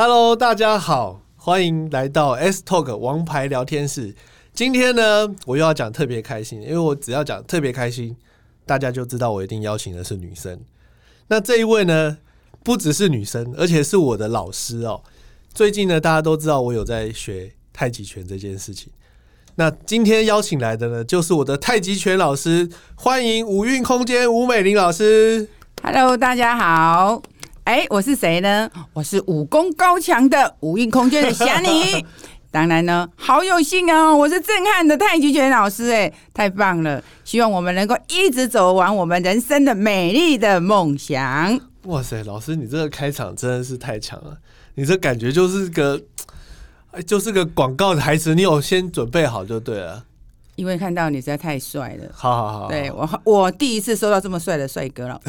Hello，大家好，欢迎来到 S Talk 王牌聊天室。今天呢，我又要讲特别开心，因为我只要讲特别开心，大家就知道我一定邀请的是女生。那这一位呢，不只是女生，而且是我的老师哦。最近呢，大家都知道我有在学太极拳这件事情。那今天邀请来的呢，就是我的太极拳老师，欢迎五运空间吴美玲老师。Hello，大家好。哎，我是谁呢？我是武功高强的五运空间的侠女。当然呢，好有幸哦，我是震撼的太极拳老师，哎，太棒了！希望我们能够一直走完我们人生的美丽的梦想。哇塞，老师，你这个开场真的是太强了！你这感觉就是个，哎，就是个广告台词，你有先准备好就对了。因为看到你实在太帅了，好好好，对我，我第一次收到这么帅的帅哥了，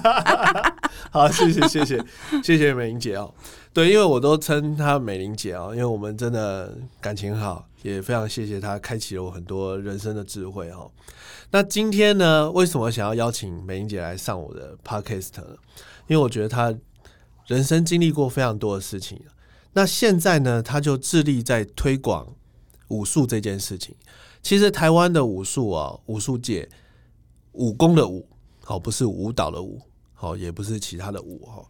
好，谢谢谢谢 谢谢美玲姐哦。对，因为我都称她美玲姐哦，因为我们真的感情好，也非常谢谢她开启了我很多人生的智慧哦。那今天呢，为什么想要邀请美玲姐来上我的 podcast 呢？因为我觉得她人生经历过非常多的事情，那现在呢，她就致力在推广武术这件事情。其实台湾的武术啊，武术界武功的武，好，不是舞蹈的舞，好，也不是其他的舞哈。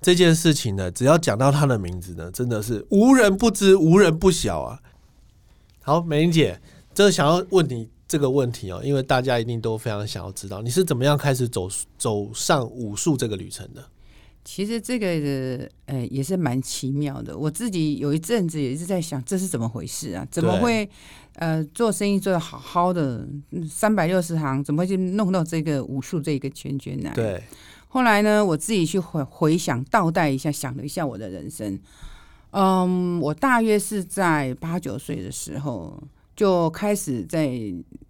这件事情呢，只要讲到他的名字呢，真的是无人不知，无人不晓啊。好，美玲姐，这想要问你这个问题哦，因为大家一定都非常想要知道，你是怎么样开始走走上武术这个旅程的？其实这个呃也是蛮奇妙的，我自己有一阵子也是在想，这是怎么回事啊？怎么会呃做生意做的好好的，三百六十行，怎么会去弄到这个武术这个圈圈来？对，后来呢，我自己去回回想倒带一下，想了一下我的人生。嗯，我大约是在八九岁的时候就开始在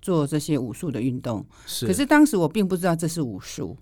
做这些武术的运动，是，可是当时我并不知道这是武术。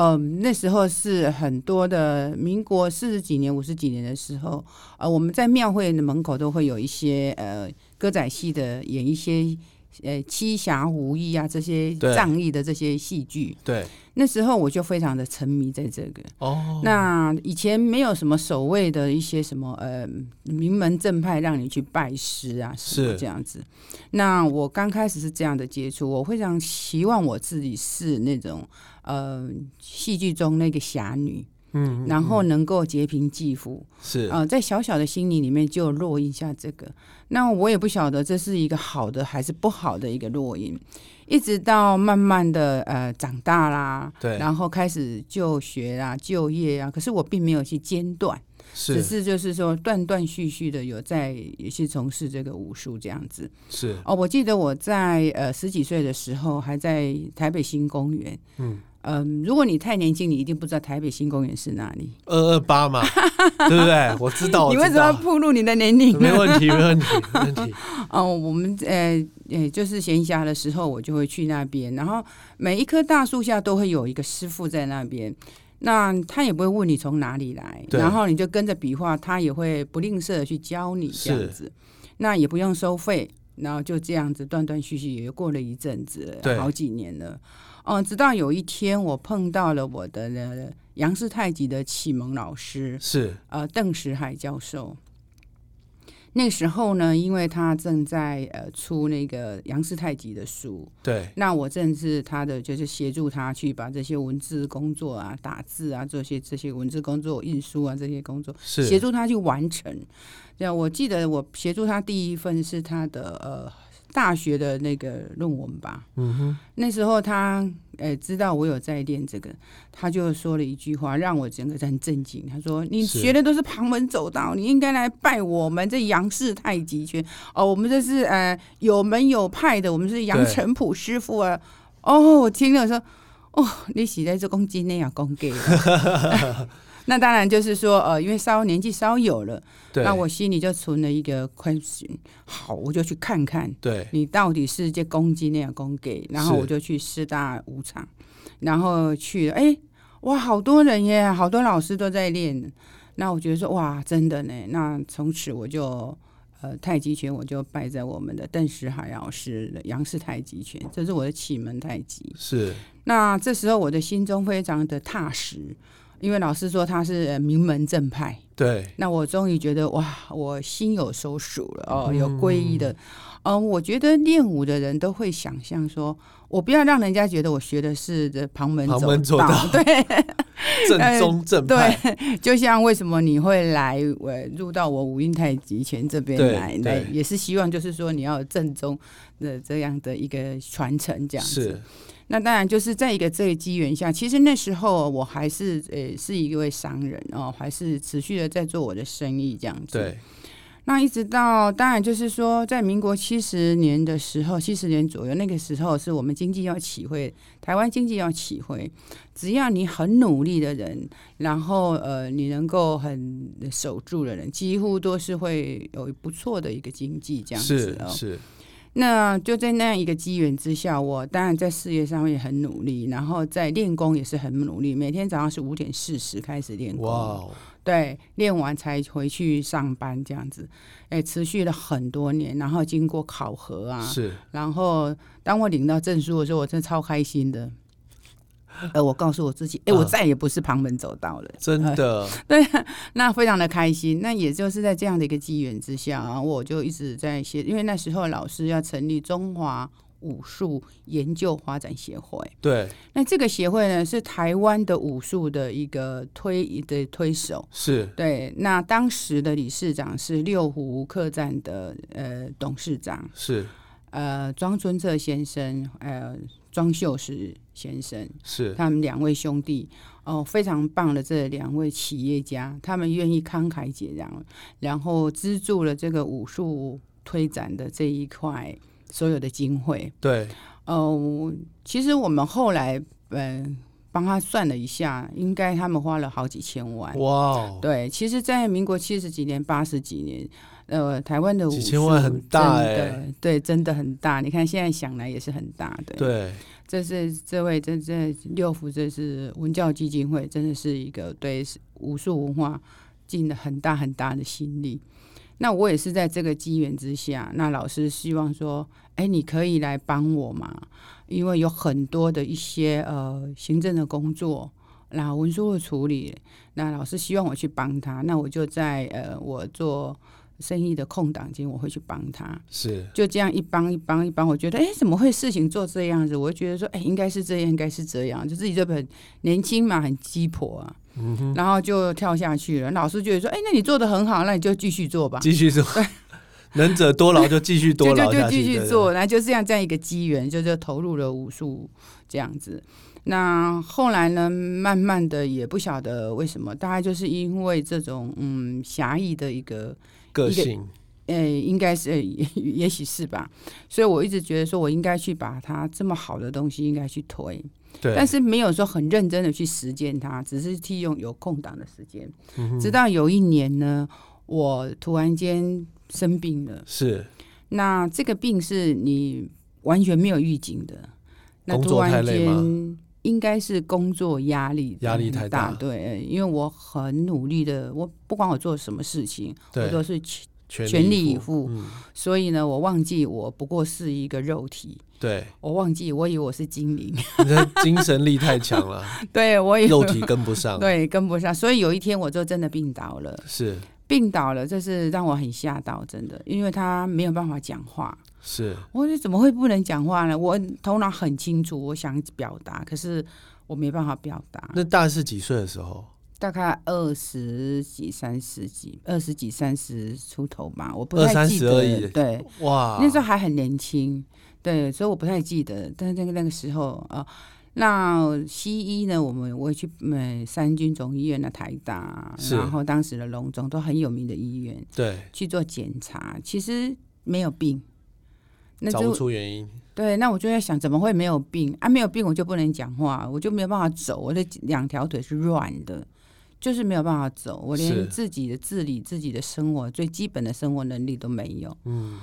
嗯，那时候是很多的民国四十几年、五十几年的时候，呃，我们在庙会的门口都会有一些呃歌仔戏的演一些呃七侠五义啊这些仗义的这些戏剧。对，那时候我就非常的沉迷在这个。哦，那以前没有什么所谓的一些什么呃名门正派让你去拜师啊，是这样子。那我刚开始是这样的接触，我非常希望我自己是那种呃戏剧中那个侠女，嗯，然后能够劫贫济富。是，呃，在小小的心里里面就落印下这个。那我也不晓得这是一个好的还是不好的一个落印，一直到慢慢的呃长大啦，对然后开始就学啊、就业啊，可是我并没有去间断，只是是就是说断断续续的有在也是从事这个武术这样子。是，哦，我记得我在呃十几岁的时候还在台北新公园。嗯。嗯，如果你太年轻，你一定不知道台北新公园是哪里。二二八嘛，对不对？我知道，你为什么要道，暴露你的年龄？没问题，没问题，没问题。哦，我们呃呃，就是闲暇的时候，我就会去那边，然后每一棵大树下都会有一个师傅在那边。那他也不会问你从哪里来，然后你就跟着比划，他也会不吝啬的去教你这样子。那也不用收费，然后就这样子断断续续也过了一阵子，好几年了。哦，直到有一天我碰到了我的呃杨氏太极的启蒙老师，是，呃邓石海教授。那时候呢，因为他正在呃出那个杨氏太极的书，对，那我正是他的就是协助他去把这些文字工作啊、打字啊这些这些文字工作、印书啊这些工作协，助他去完成。这样，我记得我协助他第一份是他的呃大学的那个论文吧。嗯哼，那时候他呃知道我有在练这个，他就说了一句话，让我整个很震惊。他说：“你是学的都是旁门走道，你应该来拜我们这杨氏太极拳哦，我们这是呃有门有派的，我们是杨成普师傅啊。”哦，我听了说：“哦，你洗在这公斤那样公给。” 那当然就是说，呃，因为稍年纪稍有了，对，那我心里就存了一个 question，好，我就去看看对，你到底是这公斤那样公给，然后我就去师大舞场，然后去了，哎，哇，好多人耶，好多老师都在练，那我觉得说，哇，真的呢，那从此我就。呃，太极拳我就拜在我们的邓石海老师的杨氏太极拳，这是我的启蒙太极。是，那这时候我的心中非常的踏实，因为老师说他是呃名门正派，对，那我终于觉得哇，我心有所属了哦，嗯有皈依的。嗯，我觉得练武的人都会想象说，我不要让人家觉得我学的是这旁门旁门左道道，对 正宗正派，对，就像为什么你会来我入到我五阴太极拳这边来，对来也是希望就是说你要正宗的这样的一个传承这样子。是那当然就是在一个这个机缘下，其实那时候我还是呃是一位商人哦，还是持续的在做我的生意这样子。对，那一直到当然就是说，在民国七十年的时候，七十年左右，那个时候是我们经济要起飞，台湾经济要起飞，只要你很努力的人，然后呃你能够很守住的人，几乎都是会有不错的一个经济这样子哦。是是，那就在那样一个机缘之下，我当然在事业上面很努力，然后在练功也是很努力，每天早上是五点四十开始练功。对，练完才回去上班这样子，哎，持续了很多年，然后经过考核啊，是。然后当我领到证书的时候，我真的超开心的。呃，我告诉我自己，哎，我啊再也不是旁门左道了，真的，对那非常的开心。那也就是在这样的一个机缘之下，然后我就一直在写，因为那时候老师要成立中华武术研究发展协会，对，那这个协会呢是台湾的武术的一个推的推手，是。对，那当时的理事长是六湖客栈的呃董事长，是。呃庄春策先生，呃庄秀实先生，是，他们两位兄弟哦，非常棒的这两位企业家，他们愿意慷慨解囊，然后资助了这个武术推展的这一块所有的经费。对，哦，其实我们后来嗯、呃帮他算了一下，应该他们花了好几千万。哇哦，对，其实，在民国七十几年、八十几年，呃，台湾的武几千万很大哎欸对，真的很大。你看现在想来也是很大的。，对，这是这位这这六福，这是文教基金会，真的是一个对武术文化尽了很大很大的心力。那我也是在这个机缘之下，那老师希望说，哎，你可以来帮我嘛，因为有很多的一些呃行政的工作，那文书的处理，那老师希望我去帮他，那我就在呃我做生意的空档间，我会去帮他。是就这样一帮一帮一帮，我觉得哎，诶怎么会事情做这样子？我就觉得说，哎，应该是这样，应该是这样，就自己这本年轻嘛，很鸡婆啊，嗯然后就跳下去了。老师觉得说，哎，那你做的很好，那你就继续做吧。继续做，能者多劳就继续多劳就继续做，然后就这样这样一个机缘，就就投入了武术这样子。那后来呢，慢慢的也不晓得为什么，大概就是因为这种嗯狭义的一个个性。呃，应该是，呃也也许是吧。所以我一直觉得说，我应该去把它这么好的东西应该去推，对，但是没有说很认真的去实践它，只是利用有空档的时间。嗯直到有一年呢，我突然间生病了，是。那这个病是你完全没有预警的，那工作突然太累吗？间应该是工作压力压力太大对，呃因为我很努力的，我不管我做什么事情，我都是全力以以赴嗯，所以呢，我忘记我不过是一个肉体，对，我忘记我以为我是精灵，你的精神力太强了，对我 肉体跟不上，对跟不上，所以有一天我就真的病倒了，是。病倒了，这是让我很吓到，真的，因为他没有办法讲话。是我说怎么会不能讲话呢？我头脑很清楚，我想表达，可是我没办法表达。那大概是几岁的时候？大概二十几、三十几、二十几、三十出头吧，我不二三太记得十而已对，哇，那时候还很年轻，对，所以我不太记得。但是那个那个时候啊、呃那西医呢，我们我也去呃三军总医院的台大，然后当时的龙总都很有名的医院对，去做检查，其实没有病。那找不出原因，对，那我就在想，怎么会没有病啊？没有病我就不能讲话，我就没有办法走，我的两条腿是软的，就是没有办法走，我连自己的自理、自己的生活最基本的生活能力都没有。嗯，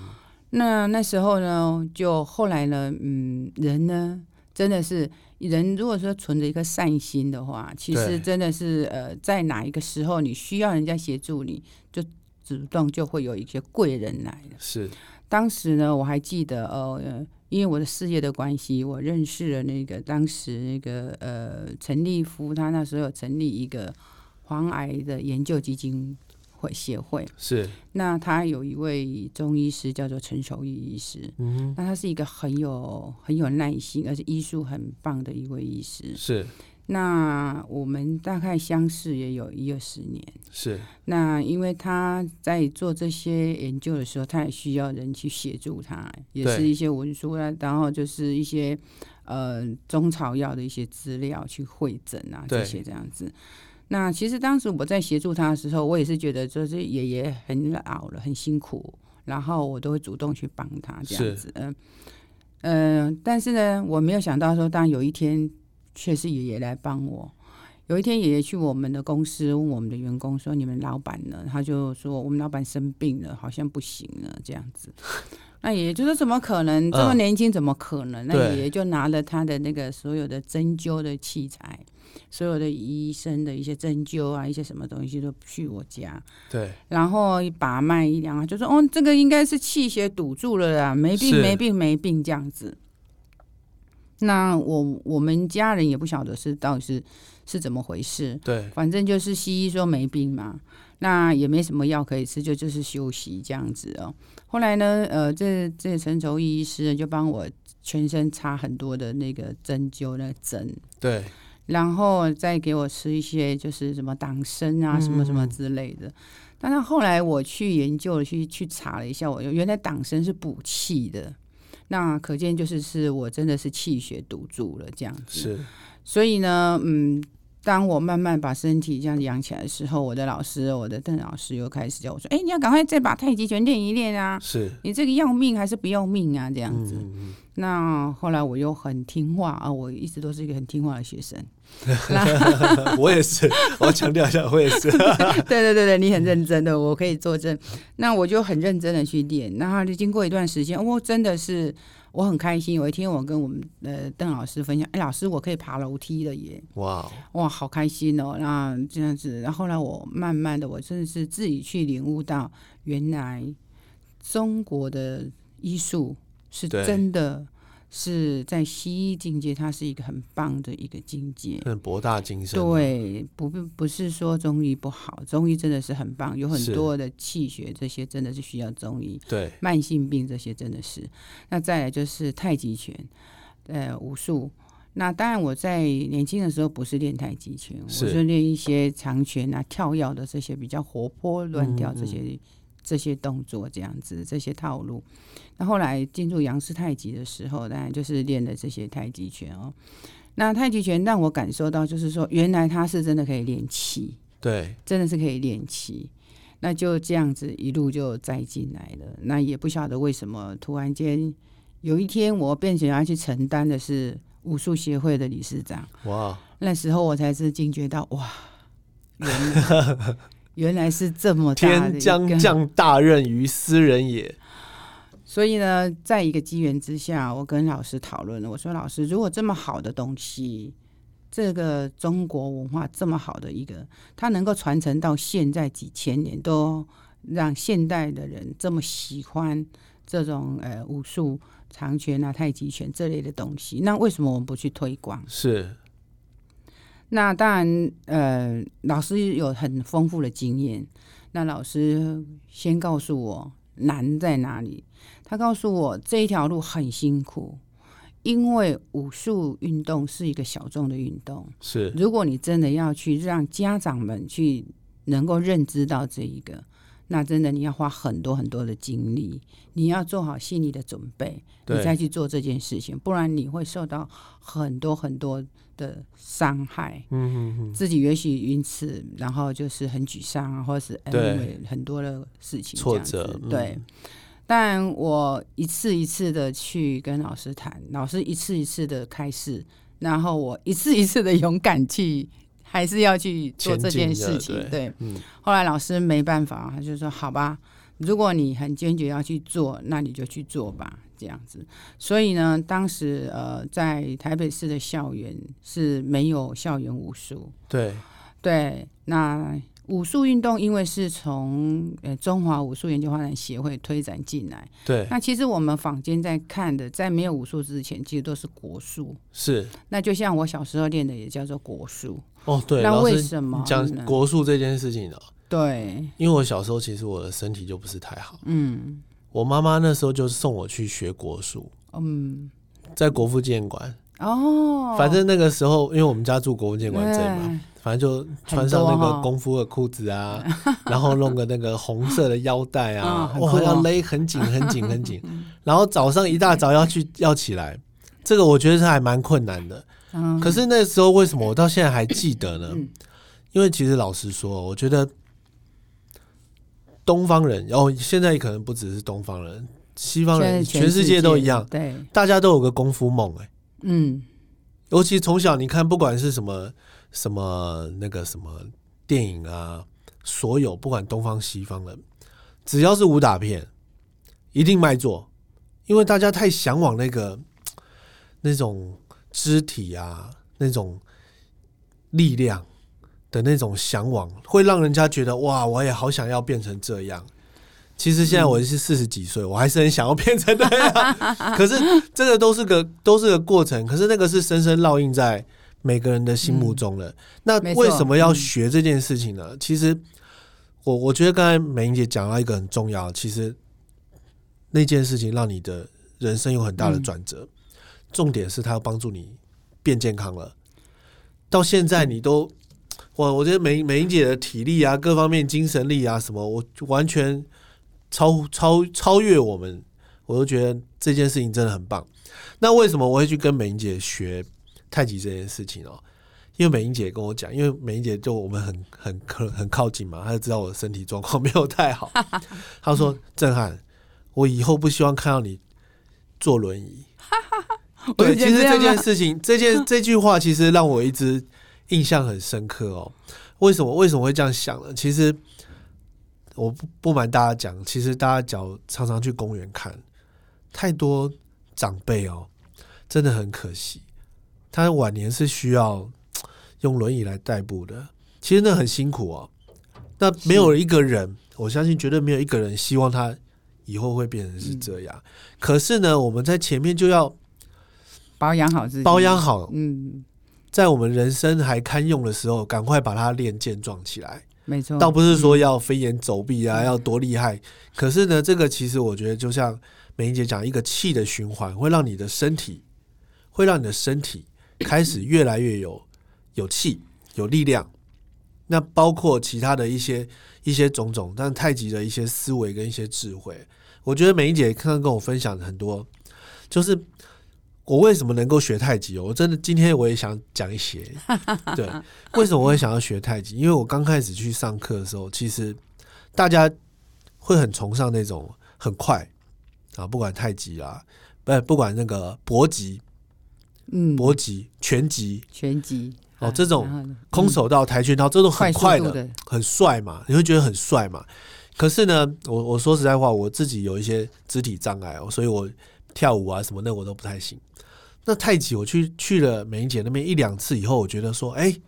那那时候呢，就后来呢，嗯，人呢真的是人，如果说存着一颗善心的话，其实真的是呃，在哪一个时候你需要人家协助你，就主动就会有一些贵人来了。是当时呢，我还记得，呃，呃因为我的事业的关系，我认识了那个当时那个呃陈立夫，他那时候有成立一个黄癌的研究基金会协会。是，那他有一位中医师叫做陈守义医师，嗯那他是一个很有很有耐心，而且医术很棒的一位医师，。是那我们大概相识也有一二十年。是，那因为他在做这些研究的时候，他也需要人去协助他，也是一些文书啊，然后就是一些呃中草药的一些资料去会诊啊，这些这样子。那其实当时我在协助他的时候，我也是觉得就是爷爷很老了，很辛苦，然后我都会主动去帮他这样子。嗯嗯、呃但是呢，我没有想到说，当有一天却是爷爷来帮我。有一天，爷爷去我们的公司问我们的员工说：“你们老板呢？”他就说：“我们老板生病了，好像不行了，这样子。”那爷爷就说：“怎么可能？这么嗯年轻，怎么可能？”那爷爷就拿了他的那个所有的针灸的器材，所有的医生的一些针灸啊，一些什么东西都去我家，对，然后一把脉一量啊，就说：“哦，这个应该是气血堵住了啦，没病没病没病这样子。”那我我们家人也不晓得是到底是是怎么回事，对，反正就是西医说没病嘛，那也没什么药可以吃，就就是休息这样子哦。后来呢，呃，这这陈畴义医师呢就帮我全身插很多的那个针灸那个针，对，然后再给我吃一些就是什么党参啊，什么什么之类的。但是后来我去研究了，去去查了一下，我原来党参是补气的，那可见就是是我真的是气血堵住了这样子。是，所以呢，嗯，当我慢慢把身体这样养起来的时候，我的老师，我的邓老师又开始叫我说：“哎、你要赶快再把太极拳练一练啊！是，你这个要命还是不要命啊？”这样子。嗯嗯那后来我又很听话啊，我一直都是一个很听话的学生。嗯 我也是，我要强调一下，我也是，对对对对，你很认真的，我可以作证。那我就很认真的去练，然后就经过一段时间，我、真的是我很开心。有一天，我跟我们呃邓老师分享，哎，老师，我可以爬楼梯了耶！哇哦，哇，好开心哦！那这样子，然后后来我慢慢的，我真的是自己去领悟到，原来中国的医术是真的是在西医境界，它是一个很棒的一个境界。很博大精深，，对，不不不是说中医不好，中医真的是很棒，有很多的气血这些真的是需要中医，对，慢性病这些真的是。那再来就是太极拳，呃，武术。那当然，我在年轻的时候不是练太极拳，我是是练一些长拳啊、跳跃的这些比较活泼、乱跳嗯这些、这些动作，这样子这些套路。那后来进入杨氏太极的时候，当然就是练的这些太极拳哦。那太极拳让我感受到，就是说，原来它是真的可以练气，对，真的是可以练气。那就这样子一路就栽进来了。那也不晓得为什么，突然间有一天我变成要去承担的是武术协会的理事长。哇，那时候我才是惊觉到，哇，原来 原来是这么大的天将降大任于斯人也，所以呢，在一个机缘之下，我跟老师讨论了。我说：“老师，如果这么好的东西，这个中国文化这么好的一个，它能够传承到现在几千年，都让现代的人这么喜欢这种呃武术、长拳啊、太极拳这类的东西，那为什么我们不去推广？是，那当然，呃，老师有很丰富的经验。那老师先告诉我难在哪里，他告诉我这一条路很辛苦，因为武术运动是一个小众的运动。是，如果你真的要去让家长们去能够认知到这一个，那真的你要花很多很多的精力，你要做好心理的准备，你再去做这件事情，不然你会受到很多很多的伤害。嗯嗯嗯，自己也许因此，然后就是很沮丧啊，或者是很多的事情挫这样子折嗯对。但我一次一次的去跟老师谈，老师一次一次的开示，然后我一次一次的勇敢去，还是要去做这件事情。对，嗯，后来老师没办法，他就说：“好吧，如果你很坚决要去做，那你就去做吧。”这样子。所以呢，当时呃，在台北市的校园是没有校园武术。对，对，那武术运动因为是从呃中华武术研究发展协会推展进来，对，那其实我们坊间在看的，在没有武术之前，其实都是国术。是那就像我小时候练的，也叫做国术。哦，对。那为什么你讲呢国术这件事情呢？对，因为我小时候其实我的身体就不是太好，嗯我妈妈那时候就送我去学国术，嗯，在国父纪念馆。哦，反正那个时候，因为我们家住国父纪念馆这里嘛，反正就穿上那个功夫的裤子啊，然后弄个那个红色的腰带啊嗯，很酷哇，哦要勒很紧很紧很紧，然后早上一大早要去要起来，这个我觉得是还蛮困难的。嗯可是那时候为什么我到现在还记得呢？嗯因为其实老实说，我觉得东方人然哦，现在可能不只是东方人，西方人全世界都一样，对，大家都有个功夫梦哎、嗯。尤其从小你看，不管是什么什么那个什么电影啊，所有不管东方西方的，只要是武打片，一定卖座，因为大家太向往那个那种肢体啊，那种力量的那种向往，会让人家觉得哇，我也好想要变成这样。其实现在我是四十几岁，我还是很想要变成那样。可是这个都是个都是个过程，可是那个是深深烙印在每个人的心目中了。那为什么要学这件事情呢？其实我我觉得刚才美英姐讲到一个很重要，其实那件事情让你的人生有很大的转折。重点是它要帮助你变健康了。到现在你都，我我觉得美美英姐的体力啊，各方面精神力啊，什么，我完全超超超越我们，我都觉得这件事情真的很棒。那为什么我会去跟美英姐学太极这件事情哦？因为美英姐跟我讲，因为美英姐就我们很很很很靠近嘛，她就知道我的身体状况没有太好。她说：“震撼，我以后不希望看到你坐轮椅。”对，其实这件事情，这件这句话其实让我一直印象很深刻哦。为什么为什么会这样想呢？其实我不不瞒大家讲，其实大家脚常常去公园看，太多长辈哦，真的很可惜。他晚年是需要用轮椅来代步的，其实那很辛苦哦。那没有一个人，我相信绝对没有一个人希望他以后会变成是这样。可是呢，我们在前面就要保养好自己，保养好，嗯，在我们人生还堪用的时候，赶快把它练健壮起来。没错，倒不是说要飞檐走壁啊，要多厉害。可是呢，这个其实我觉得就像美英姐讲，一个气的循环会让你的身体，会让你的身体开始越来越有有气、有力量。那包括其他的一些一些种种，但太极的一些思维跟一些智慧，我觉得美英姐刚刚跟我分享很多，就是我为什么能够学太极哦，我真的今天我也想讲一些。对，为什么我会想要学太极？因为我刚开始去上课的时候，其实大家会很崇尚那种很快啊，不管太极啊，不不管那个搏击、嗯，搏击、拳击、拳击啊哦这种空手道、跆拳道，这种很快的，快的很帅嘛，你会觉得很帅嘛。可是呢，我我说实在话，我自己有一些肢体障碍哦，所以我跳舞啊什么那我都不太行。那太极我去去了美英姐那边一两次以后，我觉得说，哎、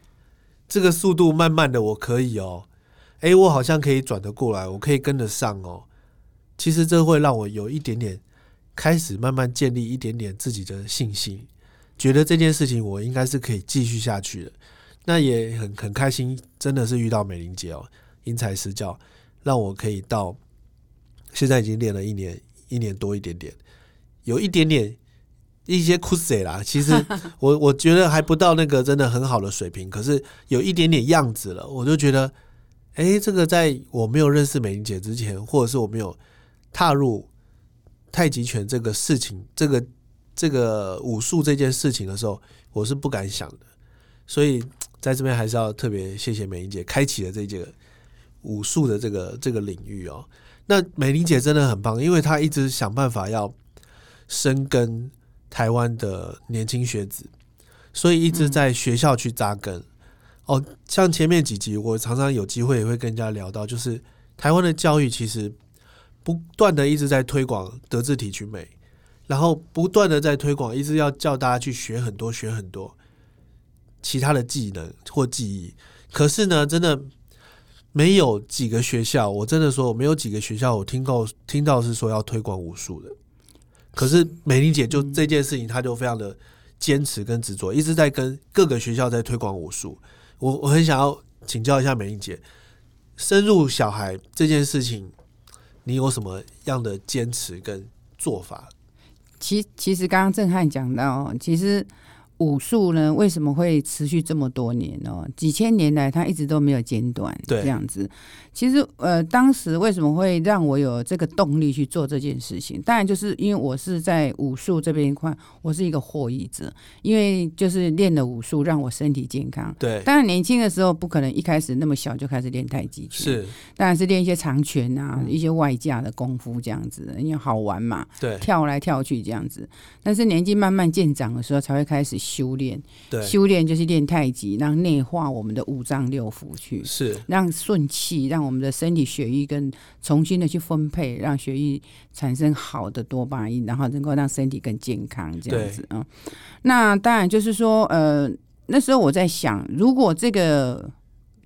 这个速度慢慢的我可以哦，哎、我好像可以转得过来，我可以跟得上哦。其实这会让我有一点点开始慢慢建立一点点自己的信心，觉得这件事情我应该是可以继续下去的。那也很很开心，真的是遇到美玲姐哦，因材施教，让我可以到现在已经练了一年一年多一点点，有一点点一些酷死啦。其实 我我觉得还不到那个真的很好的水平，可是有一点点样子了，我就觉得，哎、这个在我没有认识美玲姐之前，或者是我没有踏入太极拳这个事情，这个这个武术这件事情的时候，我是不敢想的。所以在这边还是要特别谢谢美玲姐开启了这个武术的这个这个领域哦。那美玲姐真的很棒，因为她一直想办法要深耕台湾的年轻学子，所以一直在学校去扎根。哦，像前面几集我常常有机会也会跟人家聊到，就是台湾的教育其实不断的一直在推广德智体群美，然后不断的在推广，一直要叫大家去学很多学很多其他的技能或技艺。可是呢，真的没有几个学校，我真的说我没有几个学校我听到听到是说要推广武术的。可是美玲姐就这件事情，她就非常的坚持跟执着，一直在跟各个学校在推广武术。我我很想要请教一下美玲姐，深入小孩这件事情，你有什么样的坚持跟做法？其其实刚刚郑汉讲到，其实。武术呢，为什么会持续这么多年呢？几千年来，它一直都没有间断。对，这样子。其实，呃，当时为什么会让我有这个动力去做这件事情？当然，就是因为我是在武术这边一块，我是一个获益者。因为就是练了武术，让我身体健康。对。当然，年轻的时候不可能一开始那么小就开始练太极拳。是。当然是练一些长拳啊，一些外架的功夫这样子，因为好玩嘛。对。跳来跳去这样子，但是年纪慢慢渐长的时候，才会开始。修炼，对，修炼就是练太极，让内化我们的五脏六腑去，是让顺气，让我们的身体血液跟重新的去分配，让血液产生好的多巴胺，然后能够让身体更健康，这样子啊。那当然就是说，呃，那时候我在想，如果这个。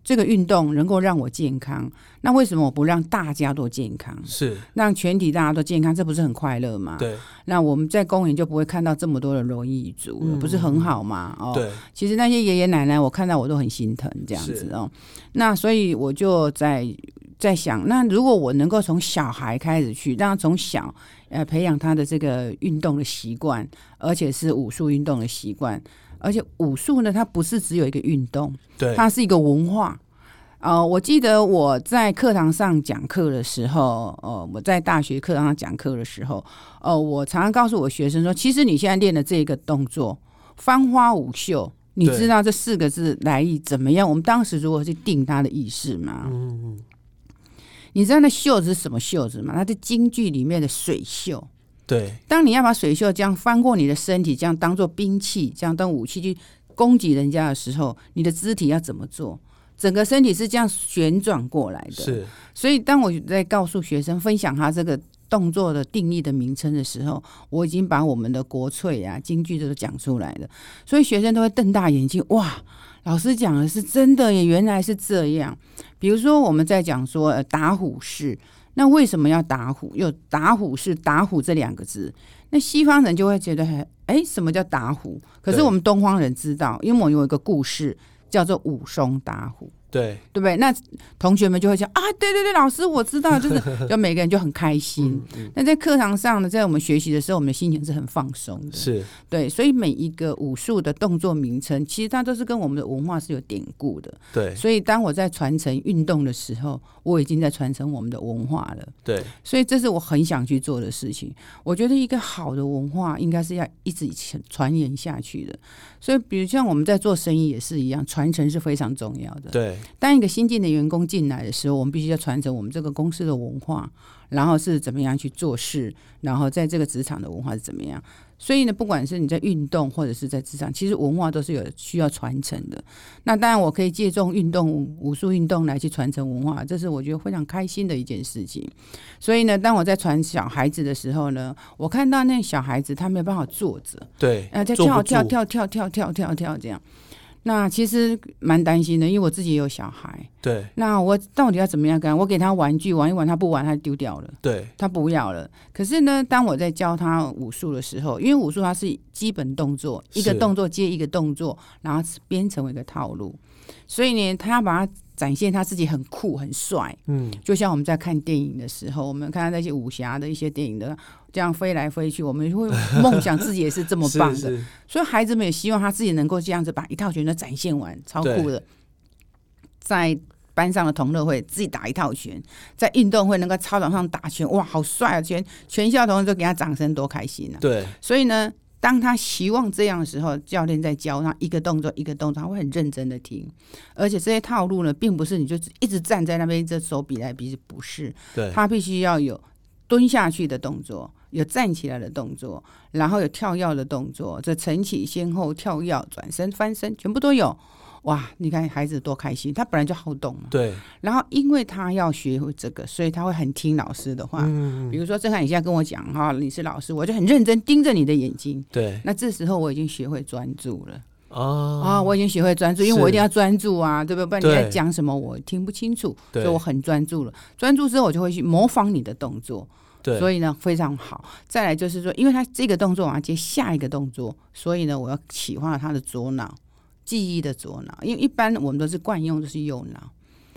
这个运动能够让我健康，那为什么我不让大家都健康？是让全体大家都健康，这不是很快乐吗？对。那我们在公园就不会看到这么多的容易族，不是很好吗？哦，对。其实那些爷爷奶奶，我看到我都很心疼，这样子哦。那所以我就在在想，那如果我能够从小孩开始去，让他从小呃培养他的这个运动的习惯，而且是武术运动的习惯。而且武术呢，它不是只有一个运动，对，它是一个文化。呃，我记得我在课堂上讲课的时候，呃，我在大学课堂上讲课的时候，呃，我常常告诉我学生说，其实你现在练的这个动作“翻花舞袖”，你知道这四个字来意怎么样？我们当时如何去定它的意思吗？嗯嗯，你知道那袖子是什么袖子吗？它是京剧里面的水袖。对，当你要把水袖这样翻过你的身体，这样当做兵器，这样当武器去攻击人家的时候，你的肢体要怎么做？整个身体是这样旋转过来的。是，所以当我在告诉学生分享他这个动作的定义的名称的时候，我已经把我们的国粹啊、京剧都讲出来了。所以学生都会瞪大眼睛，哇，老师讲的是真的耶，原来是这样。比如说我们在讲说打虎式。那为什么要打虎？又打虎是打虎这两个字，那西方人就会觉得，哎，什么叫打虎？可是我们东方人知道，因为我有一个故事叫做武松打虎。对对不对？那同学们就会讲啊，对对对，老师我知道，就是 就每个人就很开心。那在课堂上呢，在我们学习的时候，我们的心情是很放松的。是对，所以每一个武术的动作名称，其实它都是跟我们的文化是有典故的。对，所以当我在传承运动的时候，我已经在传承我们的文化了。对，所以这是我很想去做的事情。我觉得一个好的文化应该是要一直传延下去的。所以，比如像我们在做生意也是一样，传承是非常重要的。对。当一个新进的员工进来的时候，我们必须要传承我们这个公司的文化，然后是怎么样去做事，然后在这个职场的文化是怎么样。所以呢，不管是你在运动或者是在职场，其实文化都是有需要传承的。那当然，我可以借重运动武术运动来去传承文化，这是我觉得非常开心的一件事情。所以呢，当我在传小孩子的时候呢，我看到那小孩子他没有办法坐着，对，啊，在跳跳跳跳跳跳跳跳这样。那其实蛮担心的，因为我自己也有小孩。对。那我到底要怎么样跟？我给他玩具玩一玩，他不玩，他丢掉了。对。他不要了。可是呢，当我在教他武术的时候，因为武术它是基本动作，一个动作接一个动作，然后编成为一个套路，所以呢，他要把它。展现他自己很酷很帅，嗯，就像我们在看电影的时候，我们看到那些武侠的一些电影的这样飞来飞去，我们会梦想自己也是这么棒的。所以孩子们也希望他自己能够这样子把一套拳都展现完，超酷的。在班上的同乐会自己打一套拳，在运动会能够操场上打拳，哇，好帅啊！全全校同学都给他掌声，多开心啊！对，所以呢。当他希望这样的时候，教练在教他一个动作一个动作，他会很认真的听。而且这些套路呢，并不是你就一直站在那边，这手比来比去，不是。对，他必须要有蹲下去的动作，有站起来的动作，然后有跳跃的动作，这晨起先后跳跃、转身、翻身，全部都有。哇，你看孩子多开心！他本来就好动嘛。对。然后，因为他要学会这个，所以他会很听老师的话。嗯。比如说，郑汉，你现在跟我讲哈，你是老师，我就很认真盯着你的眼睛。对。那这时候我已经学会专注了。哦啊，我已经学会专注，因为我一定要专注啊，对不对？不然你在讲什么我听不清楚，所对以我很专注了。专注之后，我就会去模仿你的动作，对，所以呢非常好。再来就是说，因为他这个动作我要接下一个动作，所以呢我要启发他的左脑记忆的左脑，因为一般我们都是惯用的是右脑。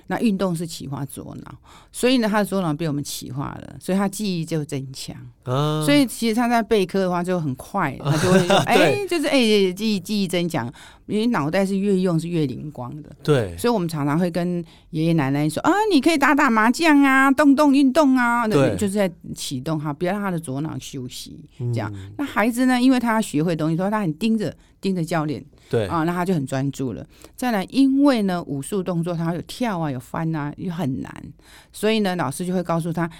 那运动是启发左脑，所以呢，他的左脑被我们启发了，所以他记忆就增强。啊，所以其实他在备课的话就很快，他就会说，哎、就是哎、记忆记忆增强，因为脑袋是越用是越灵光的。对所以我们常常会跟爷爷奶奶说啊，你可以打打麻将啊，动动运动啊，对就是在启动哈，不要让他的左脑休息。这样嗯那孩子呢，因为他要学会东西，所以他很盯着盯着教练对啊，那他就很专注了。再来，因为呢武术动作他有跳啊，有翻啊，又很难，所以呢老师就会告诉他。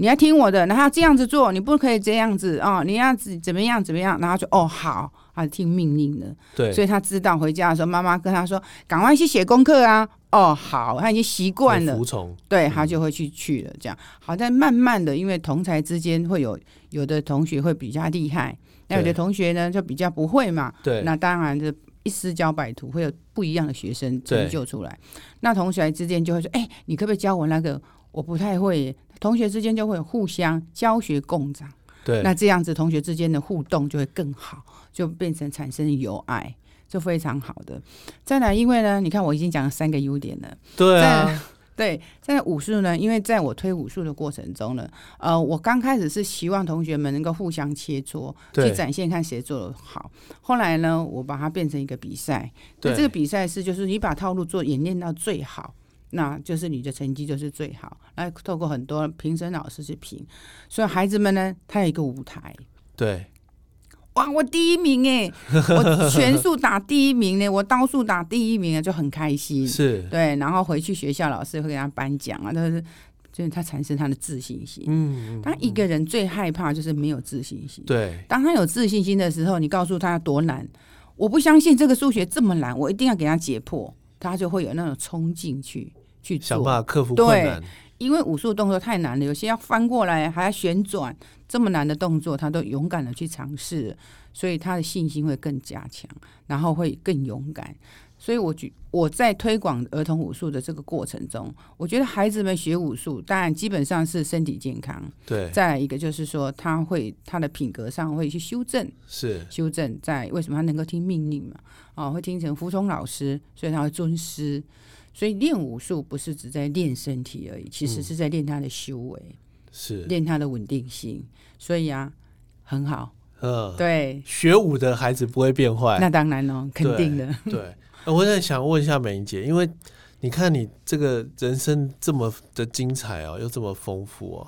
你要听我的，然后这样子做，你不可以这样子啊、你要怎怎么样怎么样，然后就哦好，他听命令的。对，所以他知道回家的时候，妈妈跟他说：“赶快去写功课啊！”哦，好，他已经习惯了很服，从，对他就会去去了。这样好，在慢慢的，因为同才之间会有有的同学会比较厉害，那有的同学呢就比较不会嘛。对，那当然就一师教百图，会有不一样的学生成就出来。那同学之间就会说：“哎、你可不可以教我那个？我不太会。”同学之间就会互相教学共长。对，那这样子同学之间的互动就会更好，就变成产生友爱，就非常好的。再来，因为呢，你看我已经讲了三个优点了。对啊，对，在武术呢，因为在我推武术的过程中呢，呃，我刚开始是希望同学们能够互相切磋，去展现看谁做的好。后来呢，我把它变成一个比赛。对这个比赛是就是你把套路做演练到最好。那就是你的成绩就是最好，来透过很多评审老师去评，所以孩子们呢，他有一个舞台，对，哇，我第一名哎，我全速打第一名呢，我刀数打第一名啊，就很开心。是，对，然后回去学校老师会给他颁奖啊，但是就是他产生他的自信心。嗯，当一个人最害怕就是没有自信心。对，当他有自信心的时候，你告诉他多难，我不相信这个数学这么难，我一定要给他解破，他就会有那种冲劲去去想做。办法克服困难，因为武术动作太难了，有些要翻过来，还要旋转，这么难的动作，他都勇敢的去尝试，所以他的信心会更加强，然后会更勇敢。所以我觉我在推广儿童武术的这个过程中，我觉得孩子们学武术，当然基本上是身体健康，对，再来一个就是说他会他的品格上会去修正，是，修正在为什么他能够听命令嘛？哦，会听成服从老师，所以他会尊师。所以练武术不是只在练身体而已，其实是在练他的修为，是，练他的稳定性。所以啊，很好。嗯，对，学武的孩子不会变坏，那当然哦，肯定的。对，呃我在想问一下美玲姐，因为你看你这个人生这么的精彩哦，又这么丰富哦，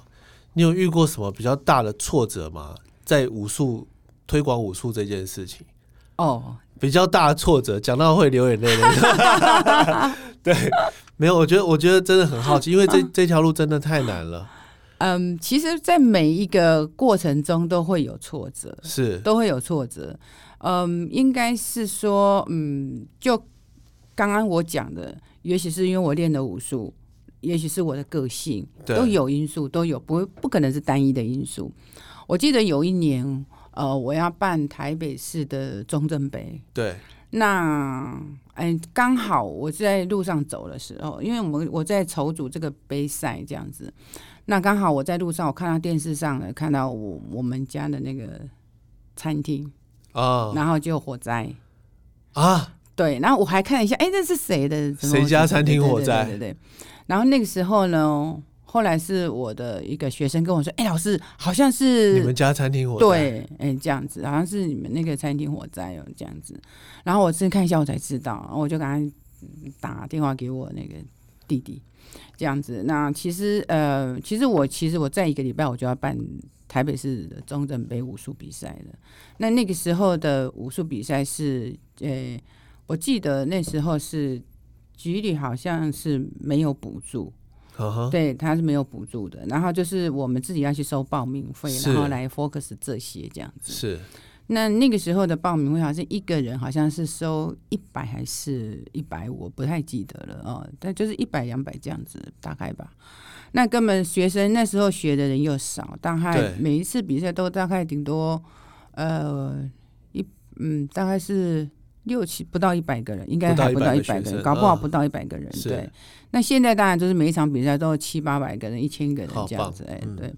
你有遇过什么比较大的挫折吗？在武术推广武术这件事情，哦，比较大的挫折，讲到会流眼泪的。对，没有，我觉得我觉得真的很好奇，因为这这条路真的太难了。嗯，其实，在每一个过程中都会有挫折，是，都会有挫折。嗯，应该是说，嗯，就刚刚我讲的，也许是因为我练的武术，也许是我的个性，都有因素，都有，不会不可能是单一的因素。我记得有一年，呃，我要办台北市的中正杯，对，那哎，刚好我在路上走的时候，因为我们我在筹组这个杯赛这样子，那刚好我在路上，我看到电视上呢，看到我我们家的那个餐厅，啊。然后就火灾。啊，对，然后我还看了一下，哎，这是谁的？谁家餐厅火灾？对对对对对。然后那个时候呢，后来是我的一个学生跟我说：“哎，老师，好像是你们家餐厅火灾，对，哎，这样子，好像是你们那个餐厅火灾哦，这样子。然后我真看一下，我才知道，然后我就给他打电话给我那个弟弟，这样子。那其实呃，其实我其实我在一个礼拜我就要办台北市的中正杯武术比赛了。那那个时候的武术比赛是，呃，我记得那时候是局里好像是没有补助，对，他是没有补助的。然后就是我们自己要去收报名费，然后来 focus 这些这样子。是那那个时候的报名费好像一个人好像是收一百还是一百五，我不太记得了哦。但就是一百两百这样子大概吧。那根本学生那时候学的人又少，大概每一次比赛都大概顶多呃一嗯大概是六七不到一百个人，应该还不到一百个人，搞不好嗯。不到一百个人。是。对，那现在当然就是每一场比赛都有七八百个人、一千个人这样子。哎、嗯。对。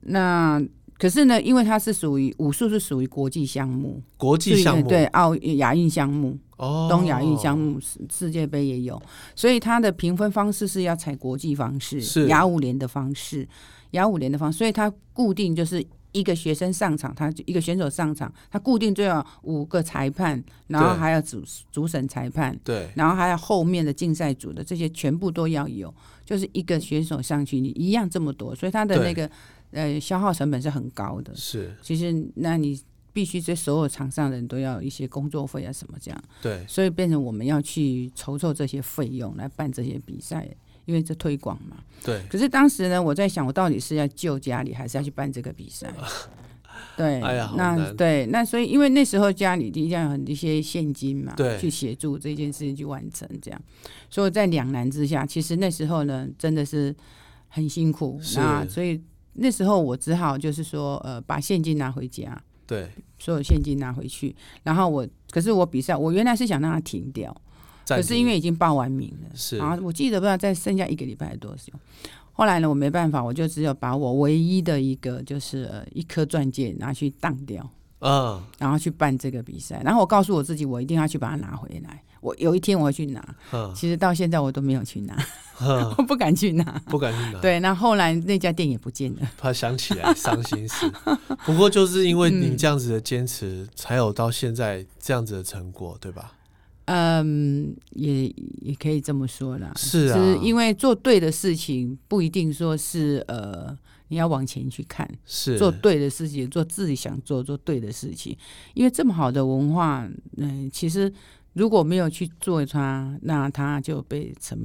那可是呢，因为它是属于武术是属于国际项目，国际项目。对奥亚运项目，哦，东亚运项目世世界杯也有，所以它的评分方式是要采国际方式，是。亚五联的方式，亚五联的方式，所以它固定就是一个学生上场，他就一个选手上场，他固定就要五个裁判，然后还有主主审裁判，对。然后还有后面的竞赛组的这些全部都要有，就是一个选手上去，你一样这么多，所以他的那个呃消耗成本是很高的。是，其实那你必须这所有场上的人都要一些工作费啊什么这样。对。所以变成我们要去筹措这些费用来办这些比赛，因为这推广嘛。对可是当时呢，我在想，我到底是要救家里，还是要去办这个比赛？对，哎呀那对，那所以因为那时候家里一定要有很一些现金嘛，对去协助这件事情去完成，这样。所以在两难之下，其实那时候呢，真的是很辛苦。是那所以那时候我只好就是说，呃，把现金拿回家，对，所有现金拿回去，然后我，可是我比赛，我原来是想让它停掉，可是因为已经报完名了，是啊我记得不知道再剩下一个礼拜还多久。后来呢，我没办法，我就只有把我唯一的一个就是呃一颗钻戒拿去当掉，嗯然后去办这个比赛。然后我告诉我自己，我一定要去把它拿回来。我有一天我会去拿，嗯其实到现在我都没有去拿，嗯，我不敢去拿。不敢去拿，对，那后来那家店也不见了。怕想起来伤心事。不过就是因为你嗯这样子的坚持，才有到现在这样子的成果，对吧？嗯，也也可以这么说啦。是啊是因为做对的事情，不一定说是呃，你要往前去看，是做对的事情，做自己想做做对的事情。因为这么好的文化，嗯、其实如果没有去做它，那它就被沉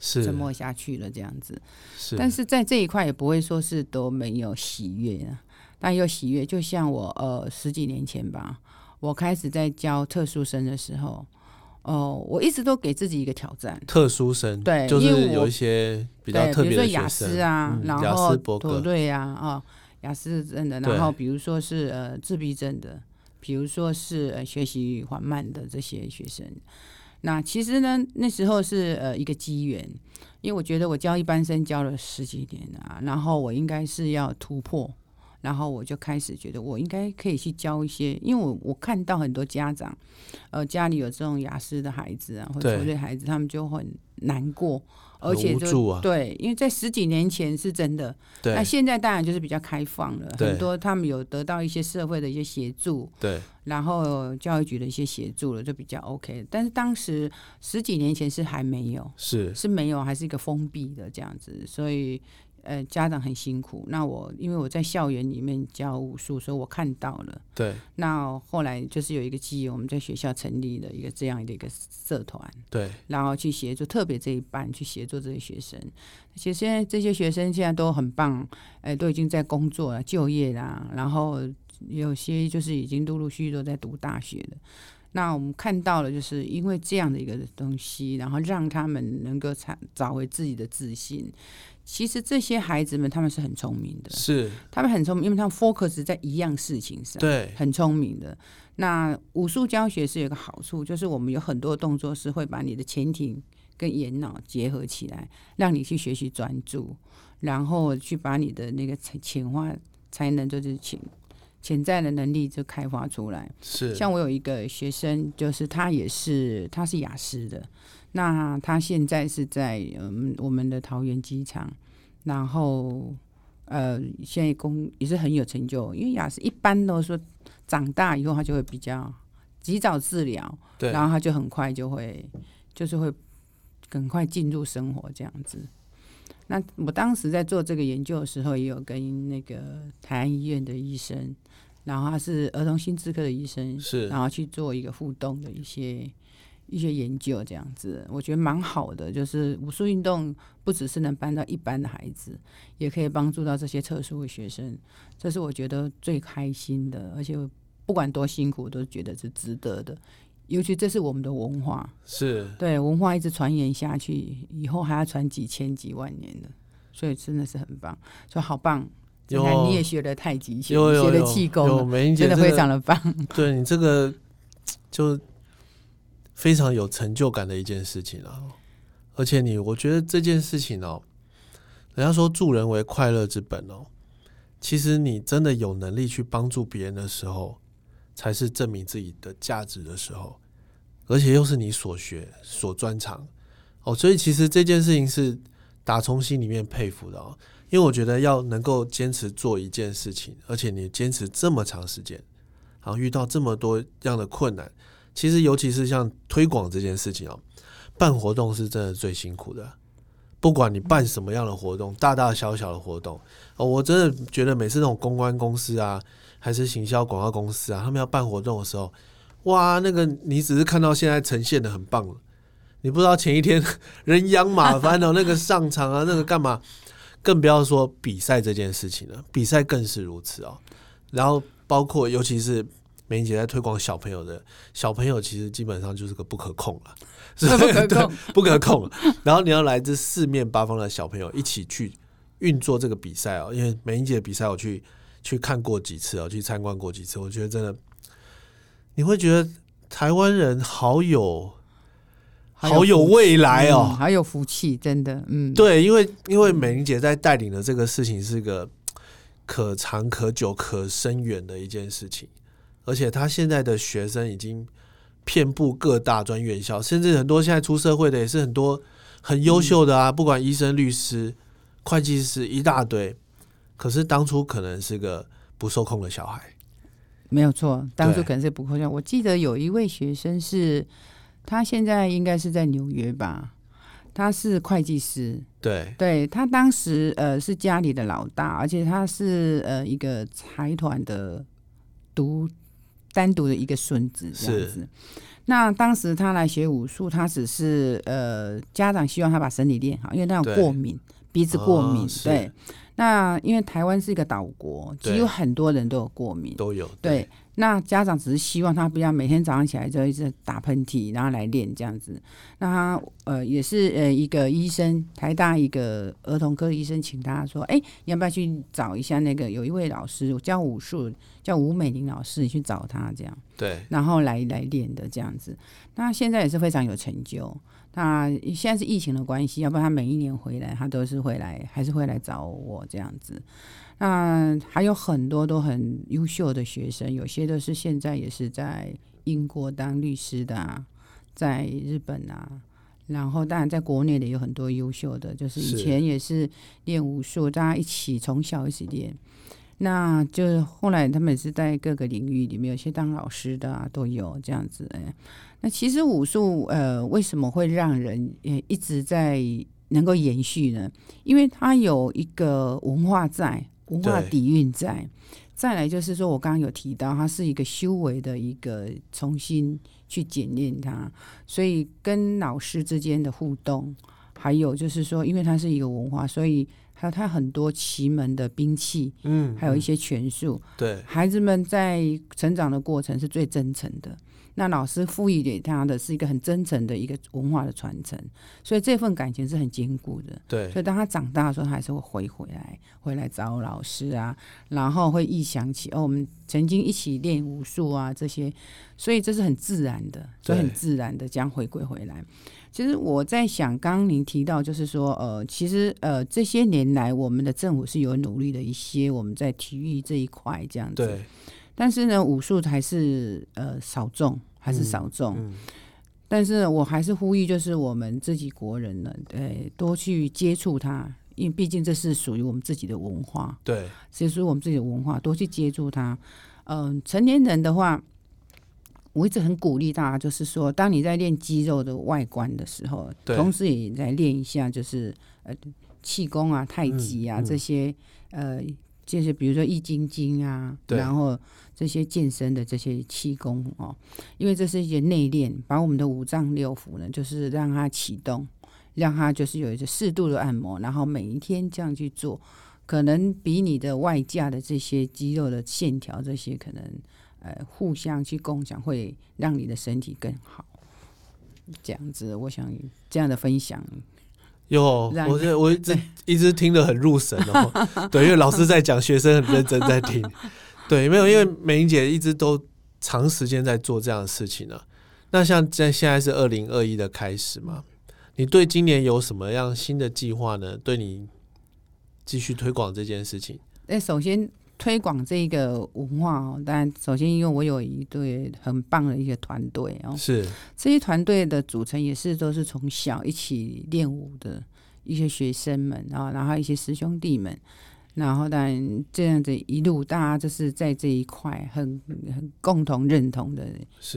是沉默下去了，这样子。是，但是在这一块也不会说是都没有喜悦啊，但有喜悦。就像我呃十几年前吧，我开始在教特殊生的时候，哦、我一直都给自己一个挑战。特殊生，对就是有一些比较，特别的比如说雅思啊，嗯然后思伯格，妥瑞啊，啊，雅思症的，然后比如说是呃自闭症的，比如说是呃学习缓慢的这些学生。那其实呢，那时候是呃一个机缘，因为我觉得我教一般生教了十几年啊，然后我应该是要突破，然后我就开始觉得我应该可以去教一些，因为我我看到很多家长，呃家里有这种雅思的孩子啊，或者对。妥瑞孩子，他们就很难过，而且就啊。对，因为在十几年前是真的，那现在当然就是比较开放了，很多他们有得到一些社会的一些协助，对。然后教育局的一些协助了，就比较 OK。但是当时十几年前是还没有，是。是没有，还是一个封闭的这样子，所以呃家长很辛苦。那我因为我在校园里面教武术，所以我看到了。对那后来就是有一个机缘，我们在学校成立了一个这样的一个社团，对然后去协助，特别这一班去协助这些学生。其实现在这些学生现在都很棒，哎、都已经在工作了、就业啦，然后有些就是已经陆陆续续都在读大学了。那我们看到了，就是因为这样的一个东西，然后让他们能够找找回自己的自信。其实这些孩子们他们是很聪明的，是，他们很聪明，因为他们 focus 在一样事情上。对很聪明的。那武术教学是有一个好处，就是我们有很多动作是会把你的前庭跟眼脑结合起来，让你去学习专注，然后去把你的那个潜潜化才能就是潜潜在的能力就开发出来。是，像我有一个学生，就是他也是他是雅思的，那他现在是在嗯我们的桃园机场，然后呃现在工也是很有成就，因为雅思一般都说长大以后他就会比较及早治疗，对然后他就很快就会就是会很快进入生活这样子。那我当时在做这个研究的时候，也有跟那个台安医院的医生，然后他是儿童心智科的医生，是然后去做一个互动的一些一些研究，这样子，我觉得蛮好的。就是武术运动不只是能帮到一般的孩子，也可以帮助到这些特殊的学生，这是我觉得最开心的，而且不管多辛苦，都觉得是值得的。尤其这是我们的文化，是对文化一直传延下去，以后还要传几千几万年的，所以真的是很棒，所以好棒。有你看你也学了太极学了气功，真的非常的棒。对你这个就非常有成就感的一件事情啊。而且你，我觉得这件事情哦，人家说助人为快乐之本哦，其实你真的有能力去帮助别人的时候，才是证明自己的价值的时候，而且又是你所学所专长哦，所以其实这件事情是打从心里面佩服的哦，因为我觉得要能够坚持做一件事情，而且你坚持这么长时间，然后遇到这么多样的困难，其实尤其是像推广这件事情哦。办活动是真的最辛苦的，不管你办什么样的活动，大大小小的活动，哦，我真的觉得每次那种公关公司啊，还是行销广告公司啊，他们要办活动的时候，哇，那个你只是看到现在呈现的很棒了，你不知道前一天 人仰马翻的 那个上场啊，那个干嘛，更不要说比赛这件事情了，比赛更是如此哦。然后包括尤其是美玲姐在推广小朋友的，小朋友其实基本上就是个不可控了。是不可控，不可控。然后你要来自四面八方的小朋友一起去运作这个比赛哦。因为美英姐的比赛，我去去看过几次哦，去参观过几次。我觉得真的，你会觉得台湾人好有好有未来哦，好有福气，真的。嗯，对，因为因为美玲姐在带领的这个事情是个可长可久、可深远的一件事情，而且他现在的学生已经。遍布各大专院校，甚至很多现在出社会的也是很多很优秀的啊，不管医生、律师、会计师一大堆。可是当初可能是个不受控的小孩，没有错，当初可能是不受控。我记得有一位学生是，他现在应该是在纽约吧，他是会计师，对，对他当时呃是家里的老大，而且他是呃一个财团的独。单独的一个孙子这样子，那当时他来学武术，他只是呃家长希望他把身体练好，因为他有过敏，鼻子过敏。对，那因为台湾是一个岛国，其实很多人都有过敏，都有对。那家长只是希望他不要每天早上起来就一直打喷嚏，然后来练这样子。那他呃也是呃一个医生，台大一个儿童科医生，请他说：“哎，你要不要去找一下那个有一位老师教武术，叫吴美玲老师，你去找他这样。”对，然后来来练的这样子。那现在也是非常有成就。那现在是疫情的关系，要不然他每一年回来，他都是会来，还是会来找我这样子。那还有很多都很优秀的学生，有些都是现在也是在英国当律师的，在日本啊，然后当然在国内的有很多优秀的，就是以前也是练武术，大家一起从小一起练，那就是后来他们也是在各个领域里面，有些当老师的啊都有这样子。哎，那其实武术呃为什么会让人呃一直在能够延续呢？因为它有一个文化在。文化底蕴在，再来就是说，我刚刚有提到，它是一个修为的一个重新去检验它，所以跟老师之间的互动，还有就是说，因为它是一个文化，所以还有它很多奇门的兵器，嗯，还有一些拳术，对，孩子们在成长的过程是最真诚的。那老师赋予给他的是一个很真诚的一个文化的传承，所以这份感情是很坚固的。对，所以当他长大的时候，他还是会回回来，回来找老师啊，然后会忆想起哦，我们曾经一起练武术啊这些，所以这是很自然的，就很自然的将回归回来。其实我在想，刚刚您提到就是说，呃，其实呃这些年来我们的政府是有努力的一些，我们在体育这一块这样子。对。但是呢，武术还是呃少众。还是少众，但是我还是呼吁，就是我们自己国人呢，对，多去接触它，因为毕竟这是属于我们自己的文化，对，是属于我们自己的文化，多去接触它。嗯，成年人的话，我一直很鼓励大家，就是说，当你在练肌肉的外观的时候，同时也在练一下，就是呃气功啊、太极啊这些，呃，就是比如说易筋经啊，然后。这些健身的这些气功哦，因为这是一些内练，把我们的五脏六腑呢，就是让它启动，让它就是有一个适度的按摩，然后每一天这样去做，可能比你的外架的这些肌肉的线条这些可能呃互相去共享，会让你的身体更好。这样子，我想这样的分享。有，我这我一直一直听得很入神哦。对，因为老师在讲，学生很认真在听。对，没有，因为美玲姐一直都长时间在做这样的事情呢。那像在现在是二零二一的开始嘛，你对今年有什么样新的计划呢？对你继续推广这件事情？那首先推广这个文化哦，当然首先因为我有一对很棒的一个团队哦，是这些团队的组成也是都是从小一起练舞的一些学生们啊，然后一些师兄弟们。然后，当然这样子一路，大家就是在这一块很很共同认同的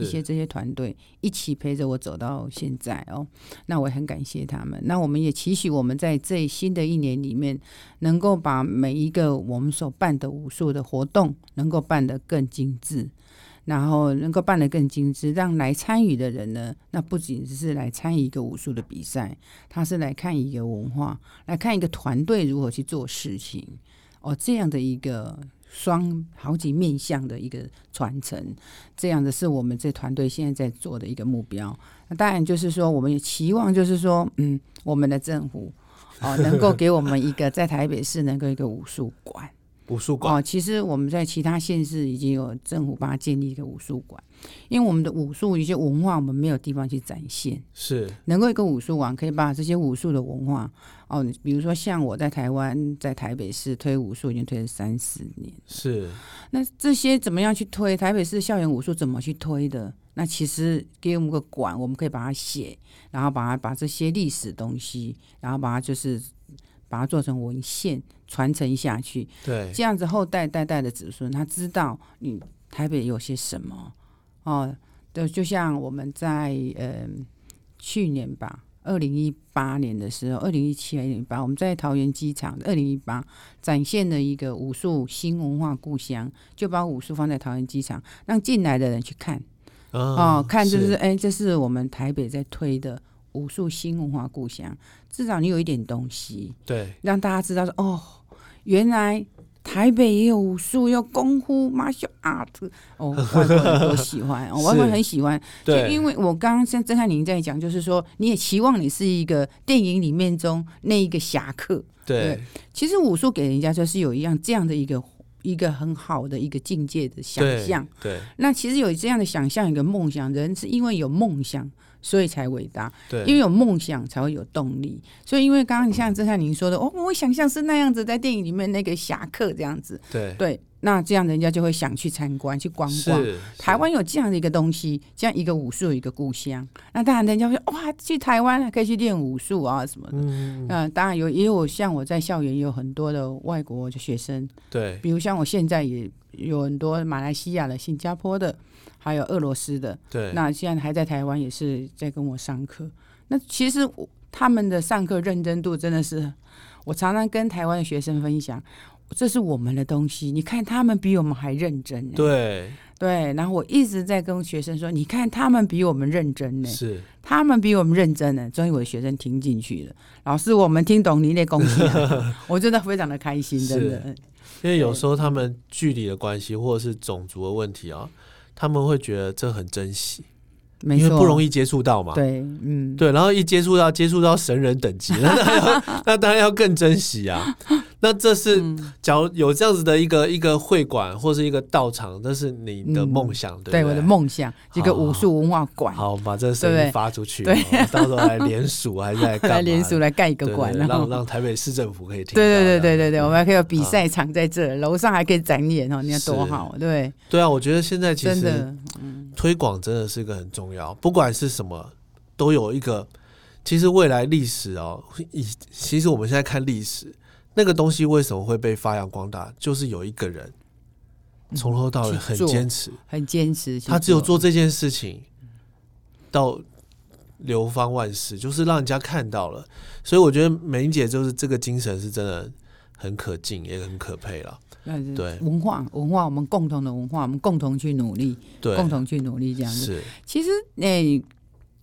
一些这些团队一起陪着我走到现在哦。那我也很感谢他们。那我们也期许我们在这新的一年里面，能够把每一个我们所办的武术的活动，能够办得更精致。然后能够办得更精致，让来参与的人呢，那不仅只是来参与一个武术的比赛，他是来看一个文化，来看一个团队如何去做事情。哦，这样的一个双好几面向的一个传承，这样的是我们这团队现在在做的一个目标。那当然就是说，我们也期望就是说，嗯，我们的政府哦，能够给我们一个在台北市能够一个武术馆。武术馆哦，其实我们在其他县市已经有政府帮他建立一个武术馆，因为我们的武术一些文化，我们没有地方去展现，是能够一个武术馆可以把这些武术的文化哦，比如说像我在台湾，在台北市推武术已经推了三四年，是那这些怎么样去推？台北市校园武术怎么去推的？那其实给我们个馆，我们可以把它写，然后把它把这些历史东西，然后把它就是把它做成文献。传承下去，对，这样子后代代代的子孙，他知道你台北有些什么。哦，就就像我们在呃去年吧，二零一八年的时候，二零一七年零一八，我们在桃园机场，二零一八展现了一个武术新文化故乡，就把武术放在桃园机场，让进来的人去看。哦，看就是。哎，这是我们台北在推的武术新文化故乡，至少你有一点东西，对，让大家知道说哦。原来台北也有武术，有功夫、martial art，哦，外国人都喜欢，外国人很喜欢。对，因为我刚刚像曾汉宁在讲，就是说你也期望你是一个电影里面中那一个侠客。对，其实武术给人家就是有一样这样的一个一个很好的一个境界的想象。对，那其实有这样的想象，一个梦想，人是因为有梦想。所以才伟大，对，因为有梦想才会有动力。所以，因为刚刚你像正像您说的，哦，我想象是那样子，在电影里面那个侠客这样子，对对，那这样人家就会想去参观、去观光。台湾有这样的一个东西，这样一个武术一个故乡，那当然人家会哇，去台湾可以去练武术啊什么的。嗯，当然有，也有像我在校园也有很多的外国的学生，对，比如像我现在也有很多马来西亚的、新加坡的。还有俄罗斯的，对，那现在还在台湾，也是在跟我上课。那其实他们的上课认真度真的是，我常常跟台湾的学生分享，这是我们的东西。你看他们比我们还认真，对对。然后我一直在跟学生说，你看他们比我们认真呢，是他们比我们认真呢。终于我的学生听进去了，老师，我们听懂你的贡献，我真的非常的开心，真的。因为有时候他们距离的关系，或者是种族的问题啊。他们会觉得这很珍惜，因为不容易接触到嘛。对，嗯，对，然后一接触到，接触到神人等级，那当然要更珍惜啊。那这是，假如有这样子的一个一个会馆或是一个道场，这是你的梦想，对对？我的梦想，一个武术文化馆。好，把这个声音发出去，对，到时候来联署 还是来来联署来盖一个馆，让让台北市政府可以听。对对对对对对，我们还可以有比赛场在这，楼上还可以展演哦，你看多好，对。对啊，我觉得现在其实推广真的是一个很重要，不管是什么，都有一个。其实未来历史哦，以其实我们现在看历史。那个东西为什么会被发扬光大？就是有一个人从头到尾很坚持，很坚持。他只有做这件事情，到流芳万世，就是让人家看到了。所以我觉得美英姐就是这个精神是真的很可敬，也很可佩了。对，文化文化，我们共同的文化，我们共同去努力，对，共同去努力这样子。是，其实那。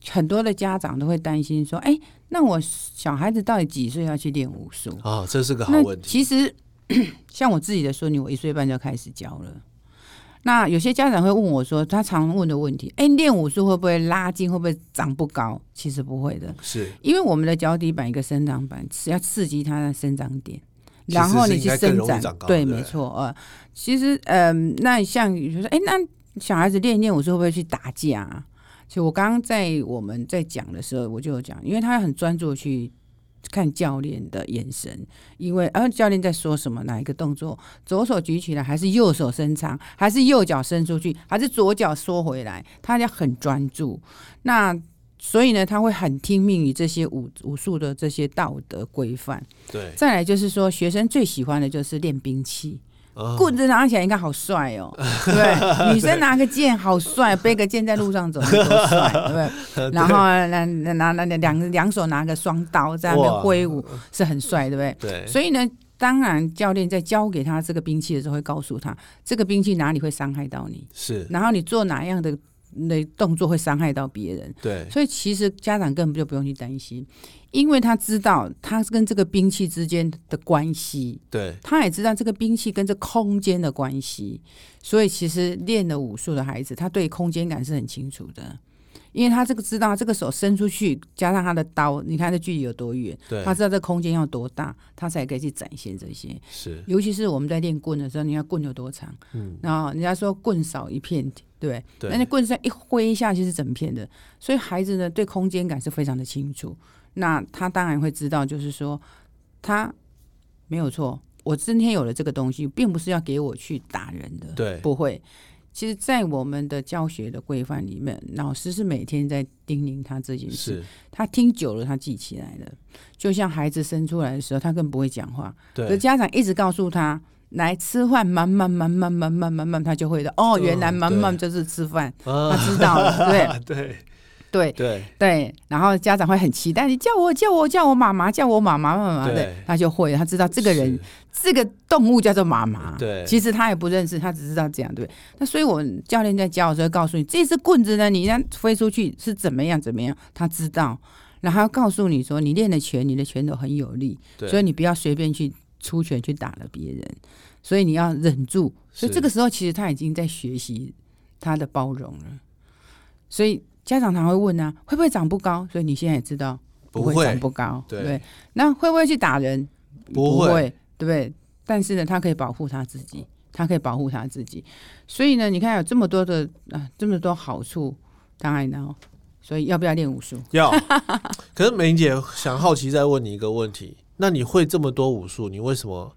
很多的家长都会担心说：“哎，那我小孩子到底几岁要去练武术？”啊，这是个好问题。其实，像我自己的孙女，我一岁半就开始教了。那有些家长会问我说：“他常问的问题，哎，练武术会不会拉筋？会不会长不高？”其实不会的，是因为我们的脚底板一个生长板是要刺激它的生长点，然后你去伸展。对，没错。呃，其实，嗯，那像你说，哎，那小孩子练练武术会不会去打架？其实我刚刚在我们在讲的时候，我就有讲，因为他很专注去看教练的眼神，因为呃教练在说什么，哪一个动作，左手举起来还是右手伸长，还是右脚伸出去，还是左脚缩回来，他要很专注。那所以呢，他会很听命于这些武武术的这些道德规范。对，再来就是说，学生最喜欢的就是练兵器。啊棍子拿起来应该好帅哦，对不对？女生拿个剑好帅，背个剑在路上走多帅，对不对？然后拿拿拿两两手拿个双刀在那边挥舞，是很帅，对不对？对，所以呢，当然教练在教给他这个兵器的时候，会告诉他这个兵器哪里会伤害到你，是，然后你做哪样的的动作会伤害到别人。对，所以其实家长根本就不用去担心，因为他知道他跟这个兵器之间的关系，对，他也知道这个兵器跟这空间的关系，所以其实练了武术的孩子，他对空间感是很清楚的，因为他这个知道这个手伸出去，加上他的刀，你看这距离有多远，对他，知道这空间要多大，他才可以去展现这些。是，尤其是我们在练棍的时候，你看棍有多长，嗯，然后人家说棍少一片，对对？那那棍上一挥下去是整片的，所以孩子呢对空间感是非常的清楚。那他当然会知道，就是说他没有错，我今天有了这个东西，并不是要给我去打人的，对，不会。其实，在我们的教学的规范里面，老师是每天在叮咛他这件事。他听久了，他记起来了。就像孩子生出来的时候，他根本不会讲话，可对，家长一直告诉他来吃饭，慢慢慢慢慢慢慢慢，他就会的。哦，原来嗯慢慢就是吃饭，啊他知道了，对 对，对对，对。然后家长会很期待，你叫我叫我叫我妈妈，叫我妈妈妈妈，对对，他就会，他知道这个人，这个动物叫做妈妈。对，其实他也不认识，他只知道这样，对？那所以我们教练在教的时候，告诉你这只棍子呢，你让飞出去是怎么样怎么样，他知道，然后告诉你说，你练的拳，你的拳头很有力，所以你不要随便去出拳去打了别人，所以你要忍住。所以这个时候，其实他已经在学习他的包容了。所以家长常会问啊，会不会长不高？所以你现在也知道不会长不高，对对不对？那会不会去打人？不会会，对不对？但是呢，他可以保护他自己，他可以保护他自己。所以呢，你看有这么多的啊，这么多好处，当然呢，所以要不要练武术？要。可是美玲姐想好奇再问你一个问题：那你会这么多武术，你为什么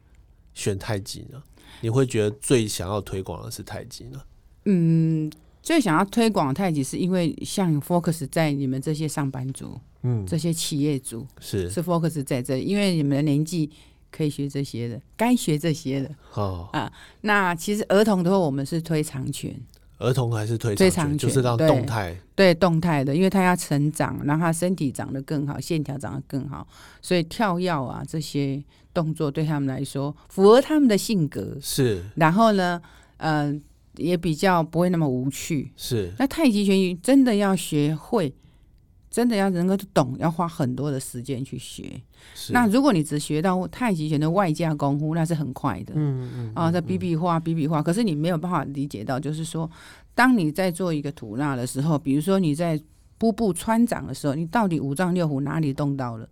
选太极呢？你会觉得最想要推广的是太极呢？嗯，最想要推广太极，是因为像 focus 在你们这些上班族、嗯，这些企业主是是 focus 在这里，因为你们的年纪可以学这些的，该学这些的。哦啊，那其实儿童的话，我们是推长拳，儿童还是推推长拳，就是让动态对动态的，因为他要成长，让他身体长得更好，线条长得更好，所以跳跃啊这些动作对他们来说符合他们的性格，是然后呢，呃，也比较不会那么无趣。是那太极拳真的要学会，真的要能够懂，要花很多的时间去学。那如果你只学到太极拳的外架功夫，那是很快的。嗯嗯啊，在比比划比比划，可是你没有办法理解到，就是说，当你在做一个吐纳的时候，比如说你在步步穿掌的时候，你到底五脏六腑哪里动到了？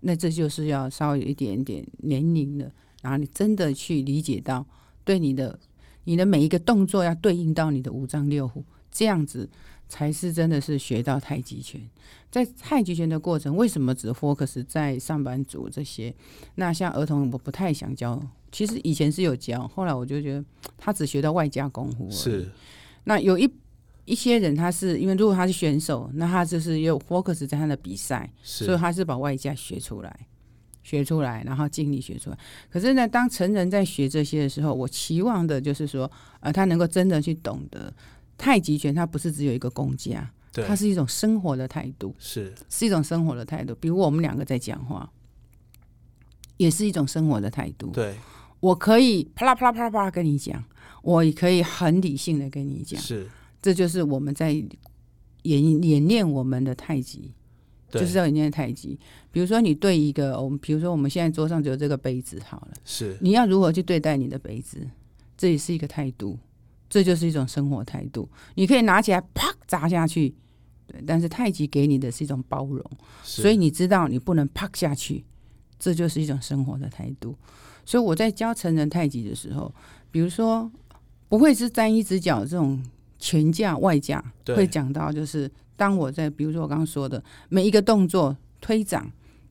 那这就是要稍微有一点点年龄了，然后你真的去理解到，对你的你的每一个动作要对应到你的五脏六腑，这样子才是真的是学到太极拳。在太极拳的过程，为什么只 focus 在上班族这些？那像儿童，我不太想教。其实以前是有教，后来我就觉得他只学到外加功夫。是那有一一些人，他是因为如果他是选手，那他就是有 focus 在他的比赛，所以他是把外加学出来，学出来，然后尽力学出来。可是呢，当成人在学这些的时候，我期望的就是说，呃，他能够真的去懂得太极拳，它不是只有一个功架，对它是一种生活的态度，是是一种生活的态度。比如我们两个在讲话，也是一种生活的态度。对我可以啪啦啪啦啪啦啪啦跟你讲，我也可以很理性的跟你讲，是，这就是我们在演演练我们的太极，就是要演练太极。比如说你对一个我们，比如说我们现在桌上只有这个杯子好了，是你要如何去对待你的杯子，这也是一个态度，这就是一种生活态度。你可以拿起来啪砸下去，对，但是太极给你的是一种包容。所以你知道你不能啪下去，这就是一种生活的态度。所以我在教成人太极的时候，比如说不会是单一只脚这种全架外架会讲到，就是当我在比如说我刚刚说的每一个动作推掌，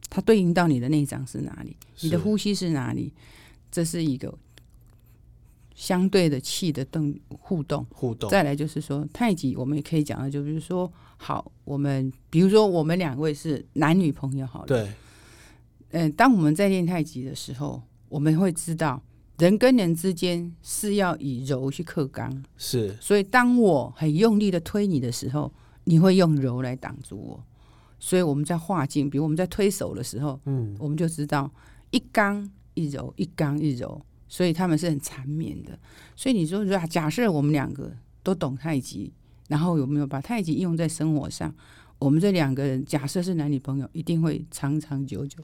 它对应到你的内掌是哪里，你的呼吸是哪里，这是一个相对的气的动互动。互动，再来就是说太极，我们也可以讲的，就比如说好，我们比如说我们两位是男女朋友好了，对。嗯，当我们在练太极的时候，我们会知道人跟人之间是要以柔去克刚，是。所以当我很用力的推你的时候，你会用柔来挡住我。所以我们在化境，比如我们在推手的时候，嗯。我们就知道一刚一柔，一刚一柔，所以他们是很缠绵的。所以你说，假设我们两个都懂太极，然后有没有把太极应用在生活上？我们这两个人假设是男女朋友，一定会长长久久。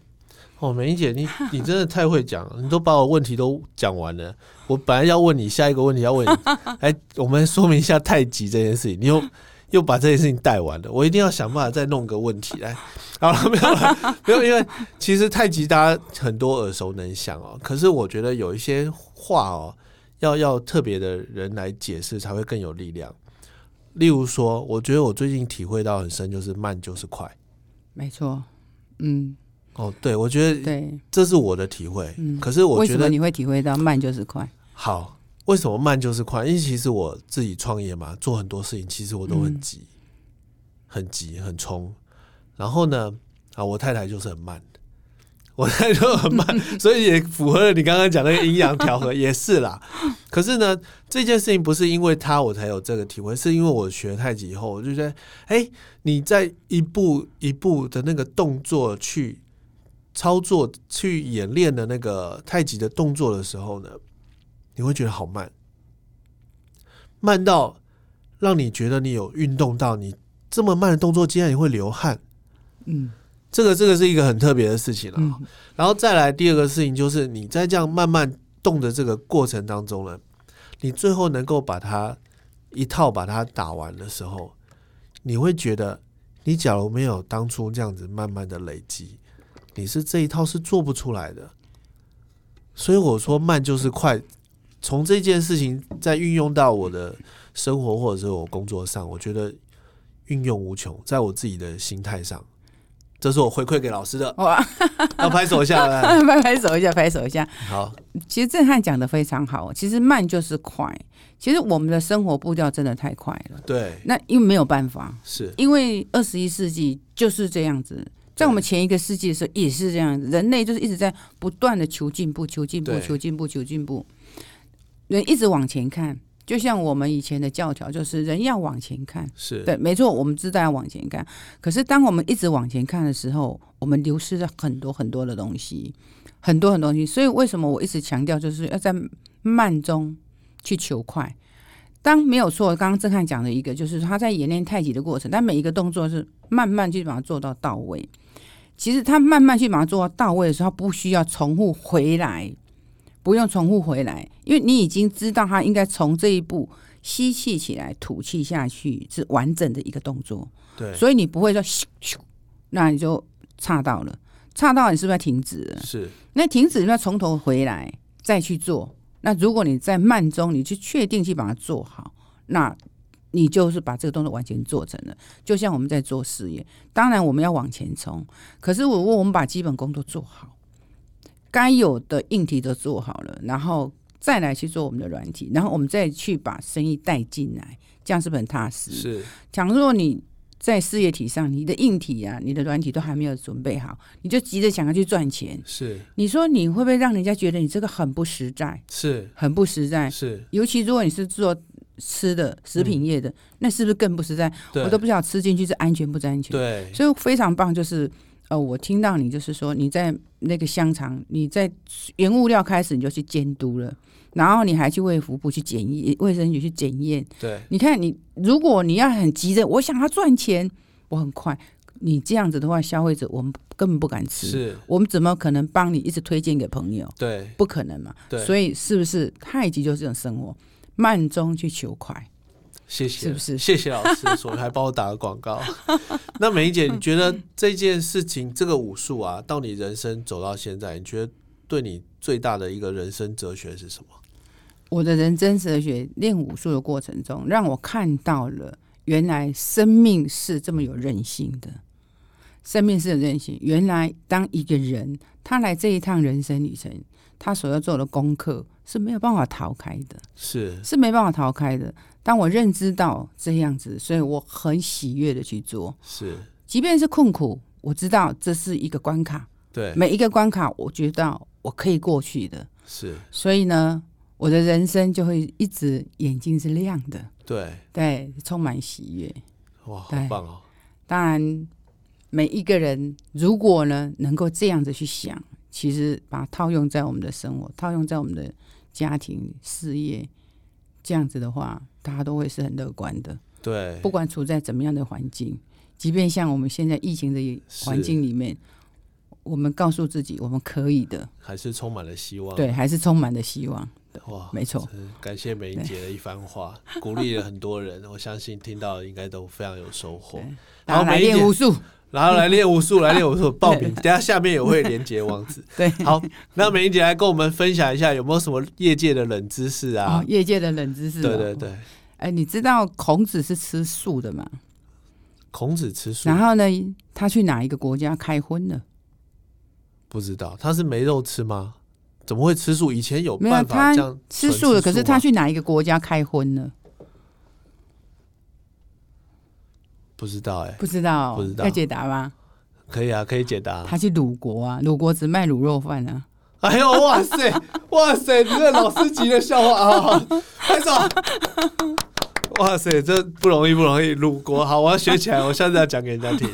哦，梅姐，你你真的太会讲了，你都把我问题都讲完了。我本来要问你下一个问题，要问你，哎，我们说明一下太极这件事情，你又 又把这件事情带完了，我一定要想办法再弄个问题来。好了，没有了，没有，因为其实太极大家很多耳熟能详哦，可是我觉得有一些话哦，要要特别的人来解释才会更有力量。例如说，我觉得我最近体会到很深，就是慢就是快。没错，嗯，哦，对，我觉得对。这是我的体会。嗯可是我觉得你会体会到慢就是快？好，为什么慢就是快？因为其实我自己创业嘛，做很多事情，其实我都很嗯急，很急，很冲。然后呢，啊，我太太就是很慢的，我太太就很慢，所以也符合了你刚刚讲那个阴阳调和，也是啦。可是呢，这件事情不是因为他我才有这个体会，是因为我学太极以后，我就觉得，哎、你在一步一步的那个动作去操作、去演练的那个太极的动作的时候呢，你会觉得好慢，慢到让你觉得你有运动到，你这么慢的动作，竟然你会流汗。嗯这个这个是一个很特别的事情了、嗯然后再来第二个事情就是你在这样慢慢动的这个过程当中呢，你最后能够把它一套把它打完的时候，你会觉得你假如没有当初这样子慢慢的累积，你是这一套是做不出来的。所以我说慢就是快，从这件事情再运用到我的生活或者是我工作上，我觉得运用无穷，在我自己的心态上。这是我回馈给老师的，哇，要拍手一下。拍拍手一下，拍手一下。好，其实震撼讲的非常好，其实慢就是快。其实我们的生活步调真的太快了，对，那因为没有办法，是因为二十一世纪就是这样子。在我们前一个世纪的时候也是这样子，人类就是一直在不断的求进步、求进步、求进步、求进步，人一直往前看。就像我们以前的教条，就是人要往前看。是，对，没错，我们知道要往前看。可是当我们一直往前看的时候，我们流失了很多很多的东西，很多很多东西。所以为什么我一直强调，就是要在慢中去求快。当没有错，刚刚郑汉讲的一个，就是他在演练太极的过程，但每一个动作是慢慢去把它做到到位。其实他慢慢去把它做到到位的时候，他不需要重复回来，不用重复回来，因为你已经知道他应该从这一步吸气起来，吐气下去是完整的一个动作，对，所以你不会说咻咻，那你就岔到了，岔到你是不是要停止了？是，那停止，你要从头回来再去做。那如果你在慢中，你去确定去把它做好，那你就是把这个动作完全做成了。就像我们在做事业，当然我们要往前冲，可是如果我们把基本功都做好，该有的硬体都做好了，然后再来去做我们的软体，然后我们再去把生意带进来，这样是不是很踏实？是，倘若你在事业体上，你的硬体啊、你的软体都还没有准备好，你就急着想要去赚钱，是，你说你会不会让人家觉得你这个很不实在，是，很不实在？是，尤其如果你是做吃的食品业的，那是不是更不实在？我都不晓得吃进去是安全不安全。对，所以非常棒，就是呃，我听到你就是说你在那个香肠，你在原物料开始你就去监督了，然后你还去卫福部去检验，卫生局去检验。对，你看你，如果你要很急着，我想要赚钱，我很快，你这样子的话，消费者我们根本不敢吃。是，我们怎么可能帮你一直推荐给朋友？对，不可能嘛。对，所以是不是太极就是这种生活，慢中去求快？谢谢，是不是谢谢老师说，还帮我打个广告。那美怡姐，你觉得这件事情，这个武术啊，到你人生走到现在，你觉得对你最大的一个人生哲学是什么？我的人生哲学练武术的过程中，让我看到了原来生命是这么有韧性的。生命是有韧性。原来当一个人他来这一趟人生旅程，他所要做的功课是没有办法逃开的，是。是没办法逃开的。当我认知到这样子，所以我很喜悦的去做，是，即便是困苦，我知道这是一个关卡，对，每一个关卡我觉得我可以过去的，是，所以呢，我的人生就会一直眼睛是亮的，对，对，充满喜悦。哇，好棒哦！当然，每一个人如果呢能够这样子去想，其实把它套用在我们的生活，套用在我们的家庭、事业，这样子的话，大家都会是很乐观的。对，不管处在怎么样的环境，即便像我们现在疫情的环境里面，我们告诉自己我们可以的，还是充满了希望。对，还是充满了希望。哇，没错感谢美英姐的一番话，鼓励了很多人。我相信听到应该都非常有收获然后来练武术，然后来练武术，来练武术，报名，等下下面也会连接网址。对，好，那美英姐来跟我们分享一下，有没有什么业界的冷知识啊哦，？业界的冷知识、对对。对，哎，你知道孔子是吃素的吗？孔子吃素然，后呢，他去哪一个国家开荤了？不知道他是没肉吃吗？怎么会吃素？以前有办法他这样吃素的，可是他去哪一个国家开荤呢？不知道哎，不知道，不知道要解答吗？可以啊，可以解答。他去鲁国啊，鲁国只卖卤肉饭啊。哎呦，哇塞，哇塞，你这老师级的笑话啊！好拍手。哇塞，这不容易，不容易。鲁国，好，我要学起来，我下次要讲给人家听。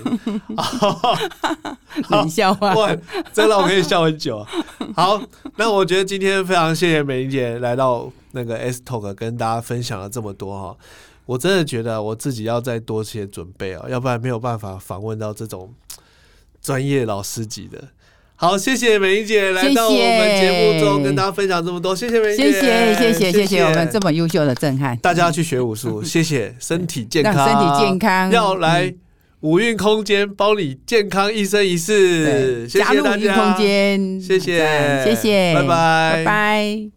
冷笑话。哇，这让我可以笑很久啊。好，那我觉得今天非常谢谢美玲姐来到那个 S Talk 跟大家分享了这么多哈。我真的觉得我自己要再多些准备啊，要不然没有办法访问到这种专业老师级的。好，谢谢美英姐来到我们节目中跟大家分享这么多，谢谢美英姐，谢谢谢谢谢谢。谢我们这么优秀的震撼，大家要去学武术，谢谢，身体健康，让身体健康，要来嗯。五运空间帮你健康一生一世，谢加入一谢大家，空间，谢谢。谢谢，拜拜。拜拜。